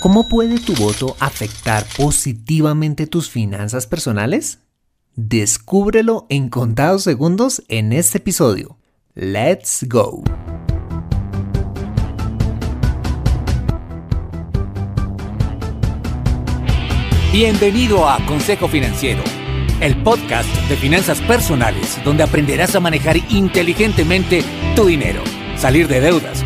¿Cómo puede tu voto afectar positivamente tus finanzas personales? Descúbrelo en contados segundos en este episodio. Let's go. Bienvenido a Consejo Financiero, el podcast de finanzas personales donde aprenderás a manejar inteligentemente tu dinero, salir de deudas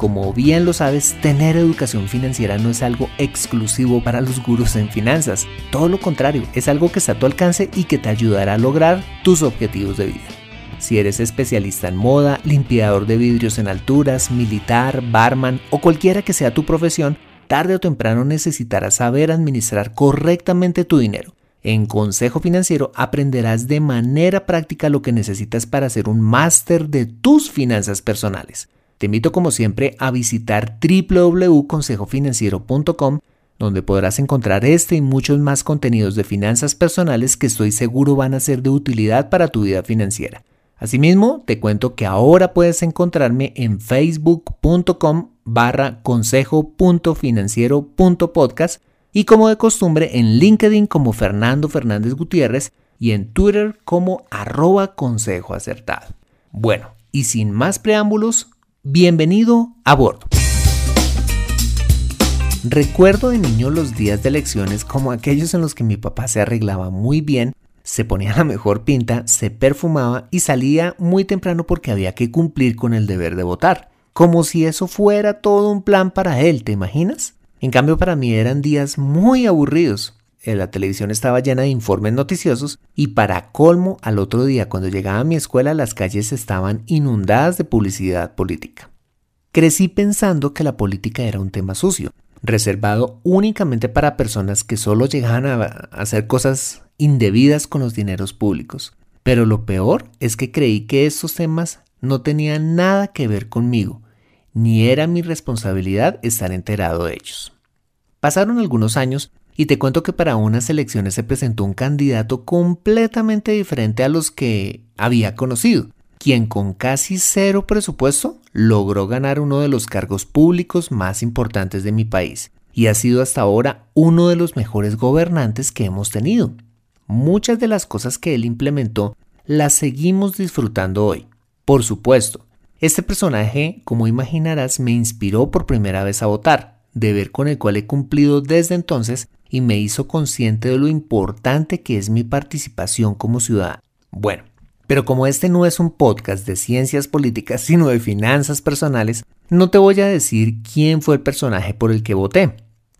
Como bien lo sabes, tener educación financiera no es algo exclusivo para los gurús en finanzas. Todo lo contrario, es algo que está a tu alcance y que te ayudará a lograr tus objetivos de vida. Si eres especialista en moda, limpiador de vidrios en alturas, militar, barman o cualquiera que sea tu profesión, tarde o temprano necesitarás saber administrar correctamente tu dinero. En Consejo Financiero aprenderás de manera práctica lo que necesitas para hacer un máster de tus finanzas personales. Te invito como siempre a visitar www.consejofinanciero.com donde podrás encontrar este y muchos más contenidos de finanzas personales que estoy seguro van a ser de utilidad para tu vida financiera. Asimismo, te cuento que ahora puedes encontrarme en facebook.com barra consejo.financiero.podcast y como de costumbre en LinkedIn como Fernando Fernández Gutiérrez y en Twitter como arroba consejo acertado. Bueno, y sin más preámbulos, Bienvenido a bordo. Recuerdo de niño los días de lecciones como aquellos en los que mi papá se arreglaba muy bien, se ponía la mejor pinta, se perfumaba y salía muy temprano porque había que cumplir con el deber de votar. Como si eso fuera todo un plan para él, ¿te imaginas? En cambio para mí eran días muy aburridos. Eh, la televisión estaba llena de informes noticiosos y para colmo al otro día cuando llegaba a mi escuela las calles estaban inundadas de publicidad política. Crecí pensando que la política era un tema sucio, reservado únicamente para personas que solo llegaban a hacer cosas indebidas con los dineros públicos. Pero lo peor es que creí que estos temas no tenían nada que ver conmigo, ni era mi responsabilidad estar enterado de ellos. Pasaron algunos años y te cuento que para unas elecciones se presentó un candidato completamente diferente a los que había conocido, quien con casi cero presupuesto logró ganar uno de los cargos públicos más importantes de mi país y ha sido hasta ahora uno de los mejores gobernantes que hemos tenido. Muchas de las cosas que él implementó las seguimos disfrutando hoy. Por supuesto, este personaje, como imaginarás, me inspiró por primera vez a votar, deber con el cual he cumplido desde entonces y me hizo consciente de lo importante que es mi participación como ciudadano. Bueno, pero como este no es un podcast de ciencias políticas, sino de finanzas personales, no te voy a decir quién fue el personaje por el que voté.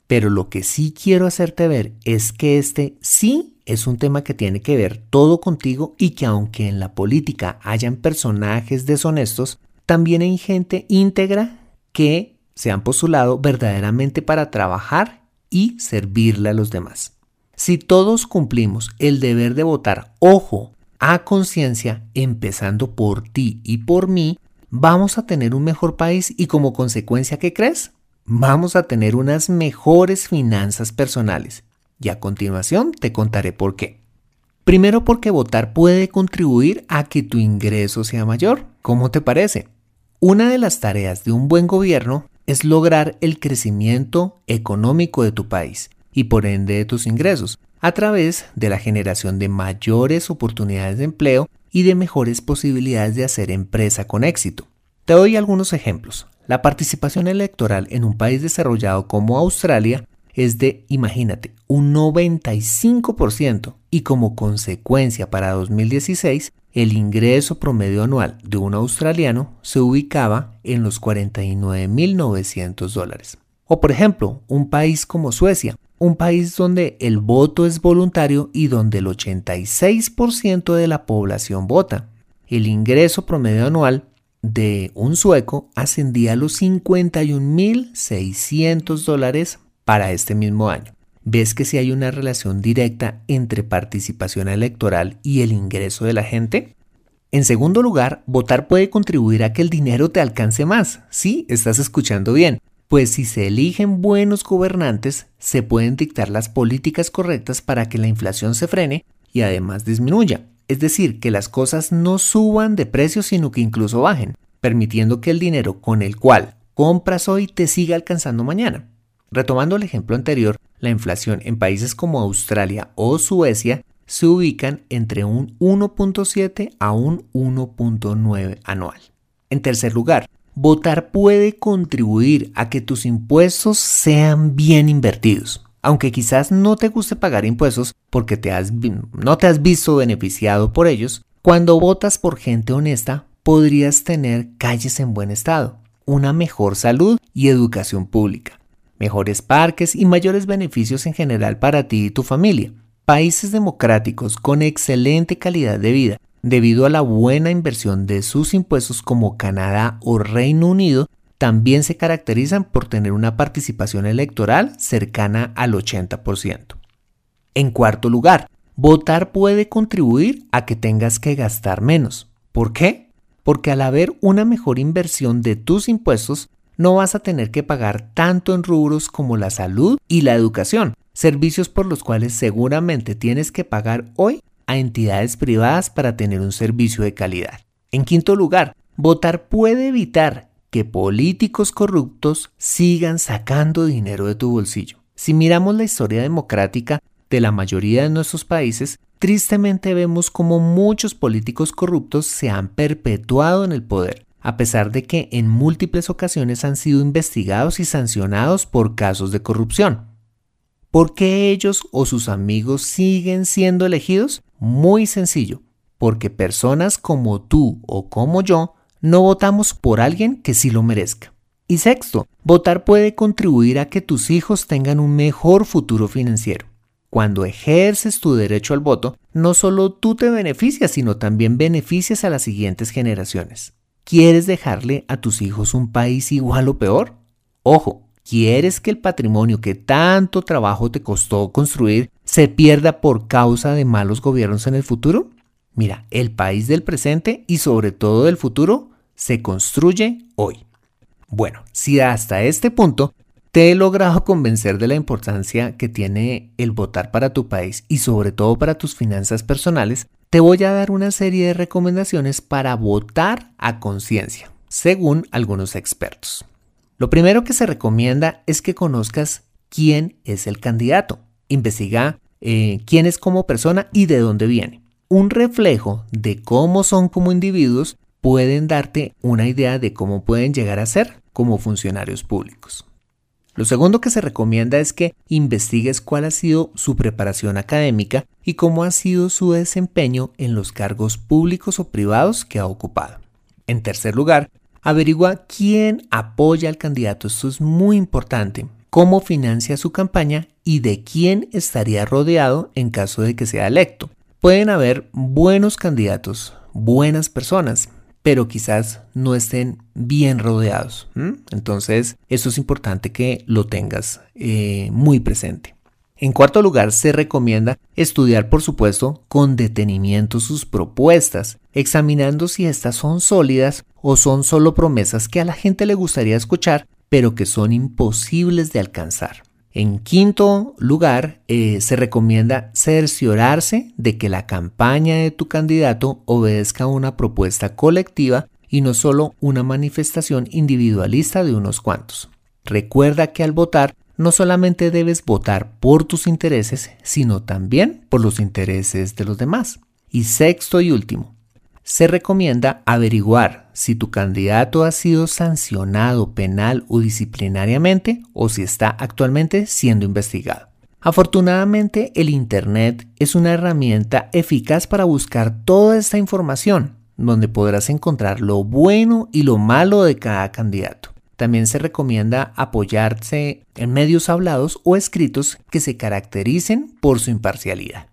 Pero lo que sí quiero hacerte ver es que este sí es un tema que tiene que ver todo contigo y que aunque en la política hayan personajes deshonestos, también hay gente íntegra que se han postulado verdaderamente para trabajar y servirle a los demás. Si todos cumplimos el deber de votar, ojo, a conciencia, empezando por ti y por mí, vamos a tener un mejor país y como consecuencia, ¿qué crees? Vamos a tener unas mejores finanzas personales. Y a continuación te contaré por qué. Primero porque votar puede contribuir a que tu ingreso sea mayor. ¿Cómo te parece? Una de las tareas de un buen gobierno es lograr el crecimiento económico de tu país y por ende de tus ingresos, a través de la generación de mayores oportunidades de empleo y de mejores posibilidades de hacer empresa con éxito. Te doy algunos ejemplos. La participación electoral en un país desarrollado como Australia es de, imagínate, un 95% y como consecuencia para 2016 el ingreso promedio anual de un australiano se ubicaba en los 49.900 dólares. O por ejemplo, un país como Suecia, un país donde el voto es voluntario y donde el 86% de la población vota. El ingreso promedio anual de un sueco ascendía a los 51.600 dólares para este mismo año. ¿Ves que si hay una relación directa entre participación electoral y el ingreso de la gente? En segundo lugar, votar puede contribuir a que el dinero te alcance más. Sí, estás escuchando bien. Pues si se eligen buenos gobernantes, se pueden dictar las políticas correctas para que la inflación se frene y además disminuya. Es decir, que las cosas no suban de precio, sino que incluso bajen, permitiendo que el dinero con el cual compras hoy te siga alcanzando mañana. Retomando el ejemplo anterior, la inflación en países como Australia o Suecia se ubican entre un 1.7 a un 1.9 anual. En tercer lugar, votar puede contribuir a que tus impuestos sean bien invertidos. Aunque quizás no te guste pagar impuestos porque no te has visto beneficiado por ellos, cuando votas por gente honesta podrías tener calles en buen estado, una mejor salud y educación pública mejores parques y mayores beneficios en general para ti y tu familia. Países democráticos con excelente calidad de vida, debido a la buena inversión de sus impuestos como Canadá o Reino Unido, también se caracterizan por tener una participación electoral cercana al 80%. En cuarto lugar, votar puede contribuir a que tengas que gastar menos. ¿Por qué? Porque al haber una mejor inversión de tus impuestos, no vas a tener que pagar tanto en rubros como la salud y la educación, servicios por los cuales seguramente tienes que pagar hoy a entidades privadas para tener un servicio de calidad. En quinto lugar, votar puede evitar que políticos corruptos sigan sacando dinero de tu bolsillo. Si miramos la historia democrática de la mayoría de nuestros países, tristemente vemos como muchos políticos corruptos se han perpetuado en el poder, a pesar de que en múltiples ocasiones han sido investigados y sancionados por casos de corrupción. ¿Por qué ellos o sus amigos siguen siendo elegidos? Muy sencillo, porque personas como tú o como yo no votamos por alguien que sí lo merezca. Y sexto, votar puede contribuir a que tus hijos tengan un mejor futuro financiero. Cuando ejerces tu derecho al voto, no solo tú te beneficias, sino también beneficias a las siguientes generaciones. ¿Quieres dejarle a tus hijos un país igual o peor? Ojo, ¿quieres que el patrimonio que tanto trabajo te costó construir se pierda por causa de malos gobiernos en el futuro? Mira, el país del presente y sobre todo del futuro se construye hoy. Bueno, si hasta este punto te he logrado convencer de la importancia que tiene el votar para tu país y sobre todo para tus finanzas personales, te voy a dar una serie de recomendaciones para votar a conciencia, según algunos expertos. Lo primero que se recomienda es que conozcas quién es el candidato. Investiga eh, quién es como persona y de dónde viene. Un reflejo de cómo son como individuos pueden darte una idea de cómo pueden llegar a ser como funcionarios públicos. Lo segundo que se recomienda es que investigues cuál ha sido su preparación académica y cómo ha sido su desempeño en los cargos públicos o privados que ha ocupado. En tercer lugar, averigua quién apoya al candidato. Esto es muy importante. Cómo financia su campaña y de quién estaría rodeado en caso de que sea electo. Pueden haber buenos candidatos, buenas personas, pero quizás no estén bien rodeados. Entonces, eso es importante que lo tengas eh, muy presente. En cuarto lugar, se recomienda estudiar, por supuesto, con detenimiento sus propuestas, examinando si estas son sólidas o son solo promesas que a la gente le gustaría escuchar, pero que son imposibles de alcanzar. En quinto lugar, eh, se recomienda cerciorarse de que la campaña de tu candidato obedezca a una propuesta colectiva y no solo una manifestación individualista de unos cuantos. Recuerda que al votar no solamente debes votar por tus intereses, sino también por los intereses de los demás. Y sexto y último, se recomienda averiguar si tu candidato ha sido sancionado penal o disciplinariamente o si está actualmente siendo investigado. Afortunadamente, el Internet es una herramienta eficaz para buscar toda esta información, donde podrás encontrar lo bueno y lo malo de cada candidato. También se recomienda apoyarse en medios hablados o escritos que se caractericen por su imparcialidad.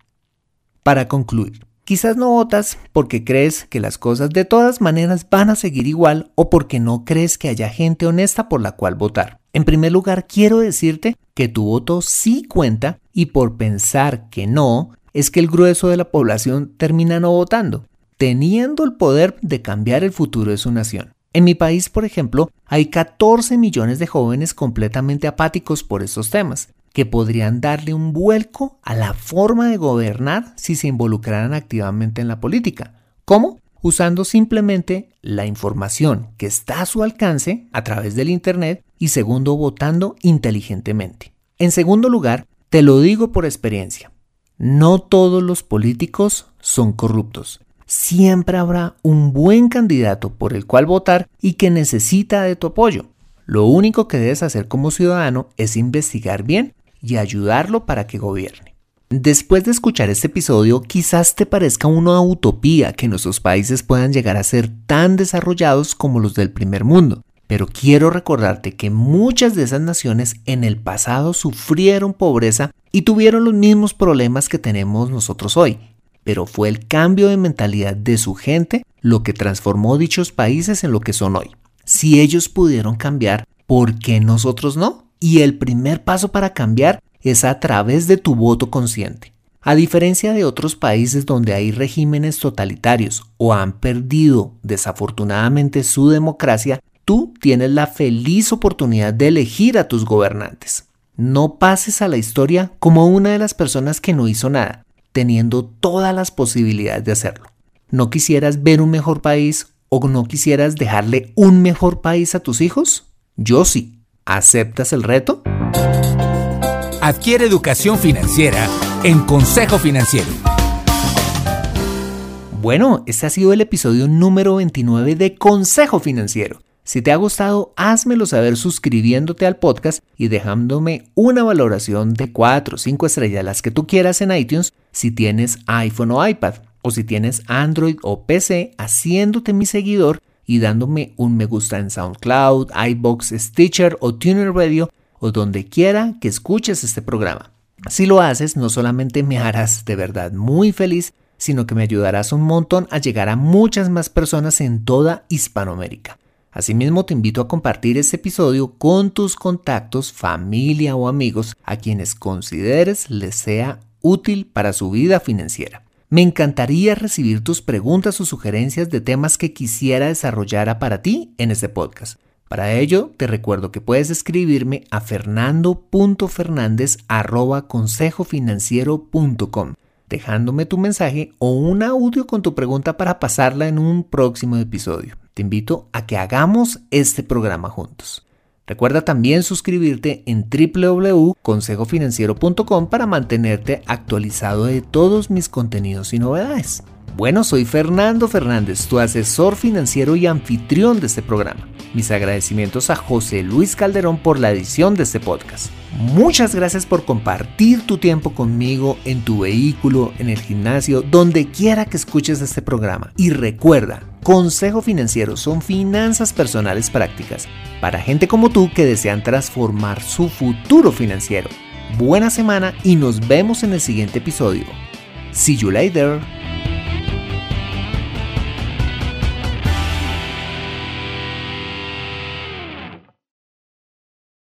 Para concluir, quizás no votas porque crees que las cosas de todas maneras van a seguir igual o porque no crees que haya gente honesta por la cual votar. En primer lugar, quiero decirte que tu voto sí cuenta y por pensar que no, es que el grueso de la población termina no votando, teniendo el poder de cambiar el futuro de su nación. En mi país, por ejemplo, hay 14 millones de jóvenes completamente apáticos por estos temas, que podrían darle un vuelco a la forma de gobernar si se involucraran activamente en la política. ¿Cómo? Usando simplemente la información que está a su alcance a través del Internet y segundo, votando inteligentemente. En segundo lugar, te lo digo por experiencia, no todos los políticos son corruptos siempre habrá un buen candidato por el cual votar y que necesita de tu apoyo. Lo único que debes hacer como ciudadano es investigar bien y ayudarlo para que gobierne. Después de escuchar este episodio, quizás te parezca una utopía que nuestros países puedan llegar a ser tan desarrollados como los del primer mundo. Pero quiero recordarte que muchas de esas naciones en el pasado sufrieron pobreza y tuvieron los mismos problemas que tenemos nosotros hoy pero fue el cambio de mentalidad de su gente lo que transformó dichos países en lo que son hoy. Si ellos pudieron cambiar, ¿por qué nosotros no? Y el primer paso para cambiar es a través de tu voto consciente. A diferencia de otros países donde hay regímenes totalitarios o han perdido desafortunadamente su democracia, tú tienes la feliz oportunidad de elegir a tus gobernantes. No pases a la historia como una de las personas que no hizo nada, teniendo todas las posibilidades de hacerlo. ¿No quisieras ver un mejor país o no quisieras dejarle un mejor país a tus hijos? Yo sí. ¿Aceptas el reto? Adquiere educación financiera en Consejo Financiero. Bueno, este ha sido el episodio número 29 de Consejo Financiero. Si te ha gustado, házmelo saber suscribiéndote al podcast y dejándome una valoración de 4 o 5 estrellas, las que tú quieras en iTunes, si tienes iPhone o iPad, o si tienes Android o PC, haciéndote mi seguidor y dándome un me gusta en SoundCloud, iBox, Stitcher o Tuner Radio o donde quiera que escuches este programa. Si lo haces, no solamente me harás de verdad muy feliz, sino que me ayudarás un montón a llegar a muchas más personas en toda Hispanoamérica. Asimismo, te invito a compartir este episodio con tus contactos, familia o amigos a quienes consideres les sea útil para su vida financiera. Me encantaría recibir tus preguntas o sugerencias de temas que quisiera desarrollar para ti en este podcast. Para ello, te recuerdo que puedes escribirme a fernando.fernandez.consejofinanciero.com dejándome tu mensaje o un audio con tu pregunta para pasarla en un próximo episodio. Te invito a que hagamos este programa juntos. Recuerda también suscribirte en www.consejofinanciero.com para mantenerte actualizado de todos mis contenidos y novedades. Bueno, soy Fernando Fernández, tu asesor financiero y anfitrión de este programa. Mis agradecimientos a José Luis Calderón por la edición de este podcast. Muchas gracias por compartir tu tiempo conmigo en tu vehículo, en el gimnasio, donde quiera que escuches este programa. Y recuerda, Consejo Financiero son finanzas personales prácticas para gente como tú que desean transformar su futuro financiero. Buena semana y nos vemos en el siguiente episodio. See you later.